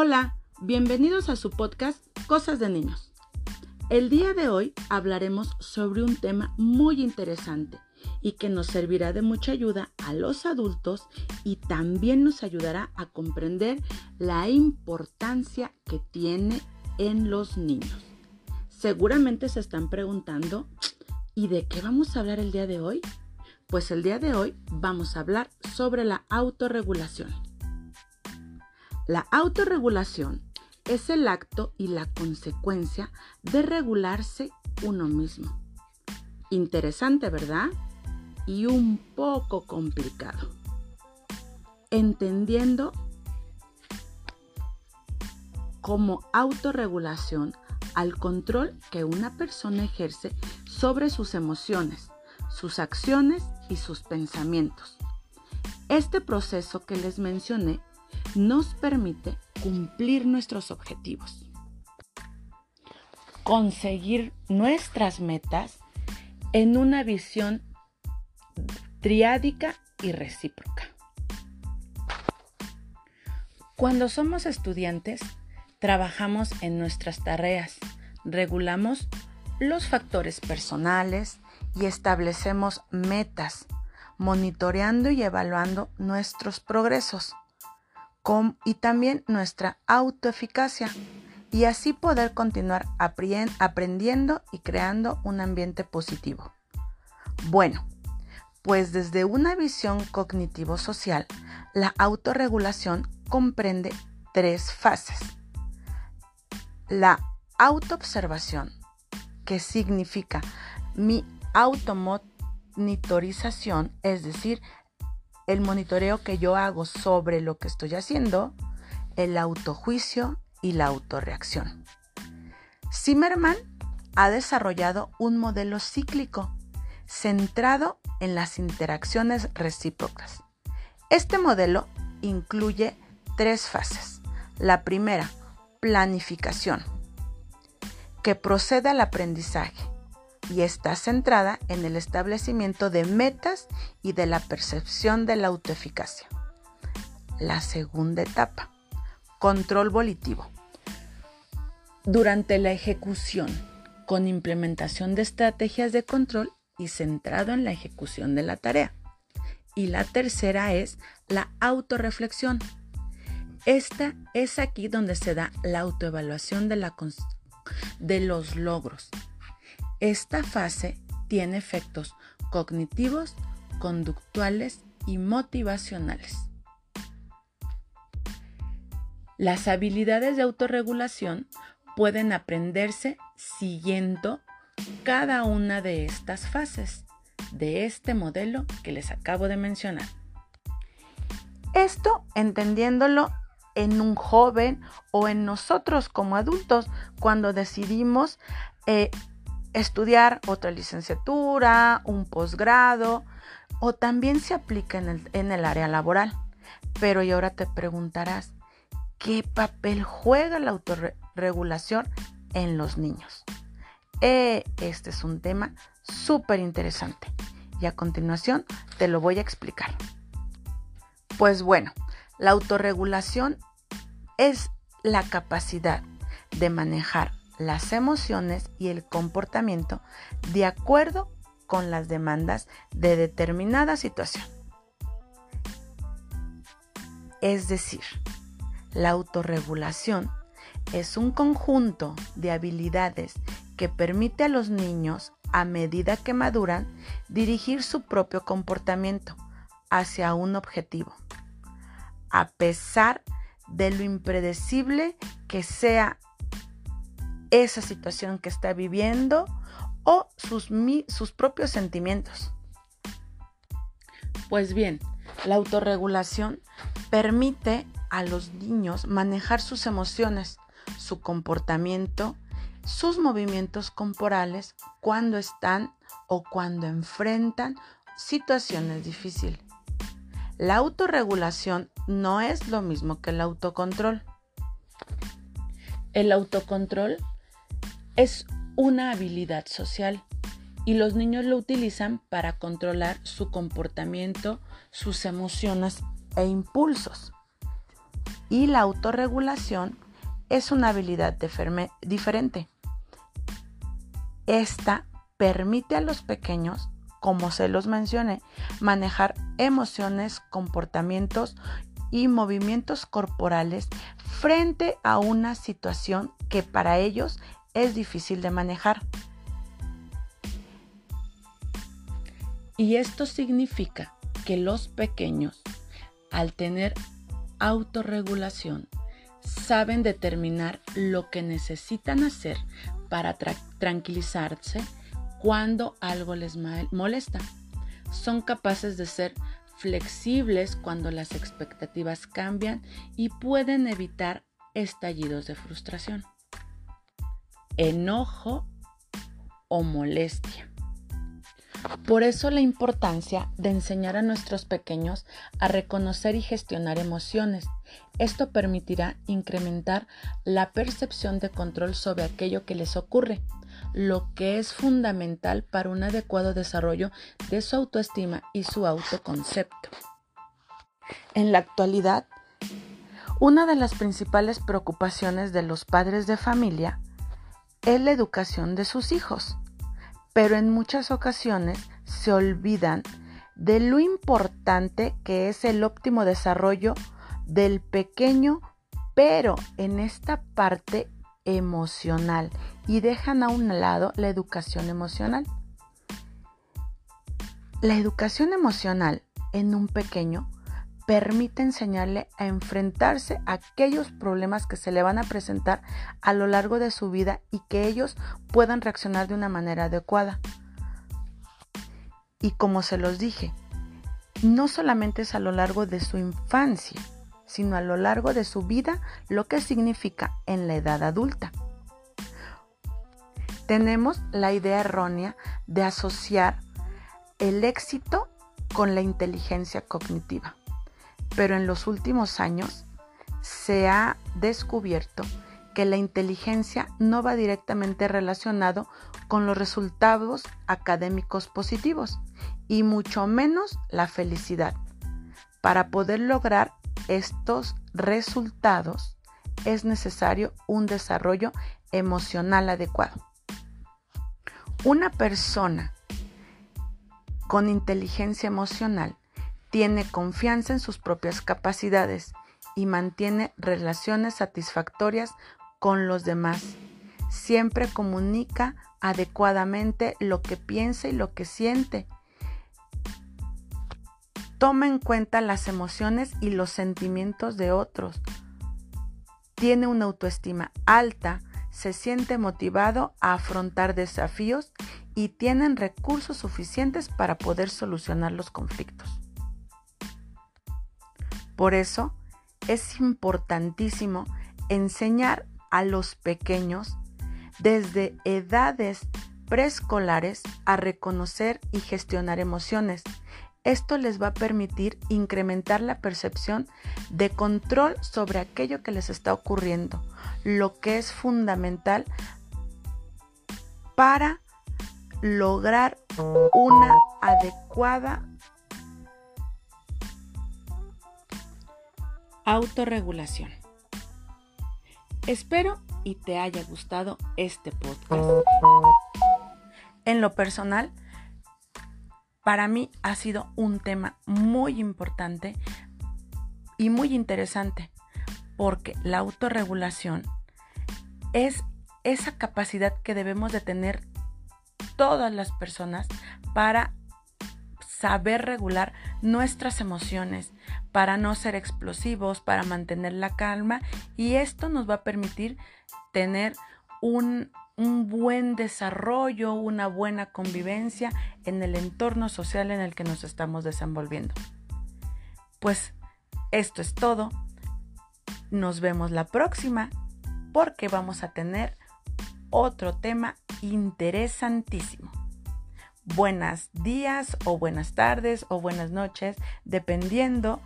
Hola, bienvenidos a su podcast Cosas de Niños. El día de hoy hablaremos sobre un tema muy interesante y que nos servirá de mucha ayuda a los adultos y también nos ayudará a comprender la importancia que tiene en los niños. Seguramente se están preguntando, ¿y de qué vamos a hablar el día de hoy? Pues el día de hoy vamos a hablar sobre la autorregulación. La autorregulación es el acto y la consecuencia de regularse uno mismo. Interesante, ¿verdad? Y un poco complicado. Entendiendo como autorregulación al control que una persona ejerce sobre sus emociones, sus acciones y sus pensamientos. Este proceso que les mencioné nos permite cumplir nuestros objetivos, conseguir nuestras metas en una visión triádica y recíproca. Cuando somos estudiantes, trabajamos en nuestras tareas, regulamos los factores personales y establecemos metas, monitoreando y evaluando nuestros progresos y también nuestra autoeficacia y así poder continuar aprendiendo y creando un ambiente positivo. Bueno, pues desde una visión cognitivo-social, la autorregulación comprende tres fases. La autoobservación, que significa mi automonitorización, es decir, el monitoreo que yo hago sobre lo que estoy haciendo, el autojuicio y la autorreacción. Zimmerman ha desarrollado un modelo cíclico centrado en las interacciones recíprocas. Este modelo incluye tres fases. La primera, planificación, que procede al aprendizaje y está centrada en el establecimiento de metas y de la percepción de la autoeficacia. La segunda etapa, control volitivo. Durante la ejecución, con implementación de estrategias de control y centrado en la ejecución de la tarea. Y la tercera es la autorreflexión. Esta es aquí donde se da la autoevaluación de, de los logros esta fase tiene efectos cognitivos, conductuales y motivacionales. Las habilidades de autorregulación pueden aprenderse siguiendo cada una de estas fases de este modelo que les acabo de mencionar. Esto entendiéndolo en un joven o en nosotros como adultos cuando decidimos eh, estudiar otra licenciatura, un posgrado o también se aplica en el, área laboral. Pero y ahora te preguntarás, ¿qué papel juega la autorregulación en los niños? Eh, este es un tema súper interesante y a continuación te lo voy a explicar. Pues bueno, la autorregulación es la capacidad de manejar las emociones y el comportamiento de acuerdo con las demandas de determinada situación. Es decir, la autorregulación es un conjunto de habilidades que permite a los niños, a medida que maduran, dirigir su propio comportamiento hacia un objetivo, a pesar de lo impredecible que sea esa situación que está viviendo o sus, sus propios sentimientos. Pues bien, la autorregulación permite a los niños manejar sus emociones, su comportamiento, sus movimientos corporales cuando están o cuando enfrentan situaciones difíciles. La autorregulación no es lo mismo que el autocontrol. El autocontrol es una habilidad social y los niños lo utilizan para controlar su comportamiento, sus emociones e impulsos. Y la autorregulación es una habilidad diferente. Esta permite a los pequeños, como se los mencioné, manejar emociones, comportamientos y movimientos corporales frente a una situación que para ellos es difícil de manejar. Y esto significa que los pequeños, al tener autorregulación, saben determinar lo que necesitan hacer para tranquilizarse cuando algo les molesta. Son capaces de ser flexibles cuando las expectativas cambian y pueden evitar estallidos de frustración, enojo o molestia. Por eso la importancia de enseñar a nuestros pequeños a reconocer y gestionar emociones. Esto permitirá incrementar la percepción de control sobre aquello que les ocurre, lo que es fundamental para un adecuado desarrollo de su autoestima y su autoconcepto. En la actualidad, una de las principales preocupaciones de los padres de familia es la educación de sus hijos pero en muchas ocasiones se olvidan de lo importante que es el óptimo desarrollo del pequeño, pero en esta parte emocional y dejan a un lado la educación emocional. La educación emocional en un pequeño permite enseñarle a enfrentarse a aquellos problemas que se le van a presentar a lo largo de su vida y que ellos puedan reaccionar de una manera adecuada. Y como se los dije, no solamente es a lo largo de su infancia, sino a lo largo de su vida, lo que significa en la edad adulta. Tenemos la idea errónea de asociar el éxito con la inteligencia cognitiva pero en los últimos años se ha descubierto que la inteligencia no va directamente relacionado con los resultados académicos positivos y mucho menos la felicidad. Para poder lograr estos resultados es necesario un desarrollo emocional adecuado. Una persona con inteligencia emocional tiene confianza en sus propias capacidades y mantiene relaciones satisfactorias con los demás. Siempre comunica adecuadamente lo que piensa y lo que siente. Toma en cuenta las emociones y los sentimientos de otros. Tiene una autoestima alta, se siente motivado a afrontar desafíos y tienen recursos suficientes para poder solucionar los conflictos. Por eso es importantísimo enseñar a los pequeños desde edades preescolares a reconocer y gestionar emociones. Esto les va a permitir incrementar la percepción de control sobre aquello que les está ocurriendo, lo que es fundamental para lograr una adecuada Autorregulación. Espero y te haya gustado este podcast. En lo personal, para mí ha sido un tema muy importante y muy interesante porque la autorregulación es esa capacidad que debemos de tener todas las personas para saber regular nuestras emociones, para no ser explosivos, para mantener la calma y esto nos va a permitir tener un, un, buen desarrollo, una buena convivencia en el entorno social en el que nos estamos desenvolviendo. Pues esto es todo. Nos vemos la próxima porque vamos a tener otro tema interesantísimo buenas días o buenas tardes o buenas noches, dependiendo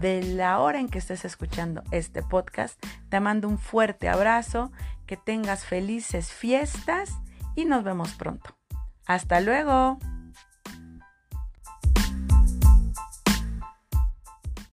de la hora en que estés escuchando este podcast. Te mando un fuerte abrazo, que tengas felices fiestas y nos vemos pronto. Hasta luego.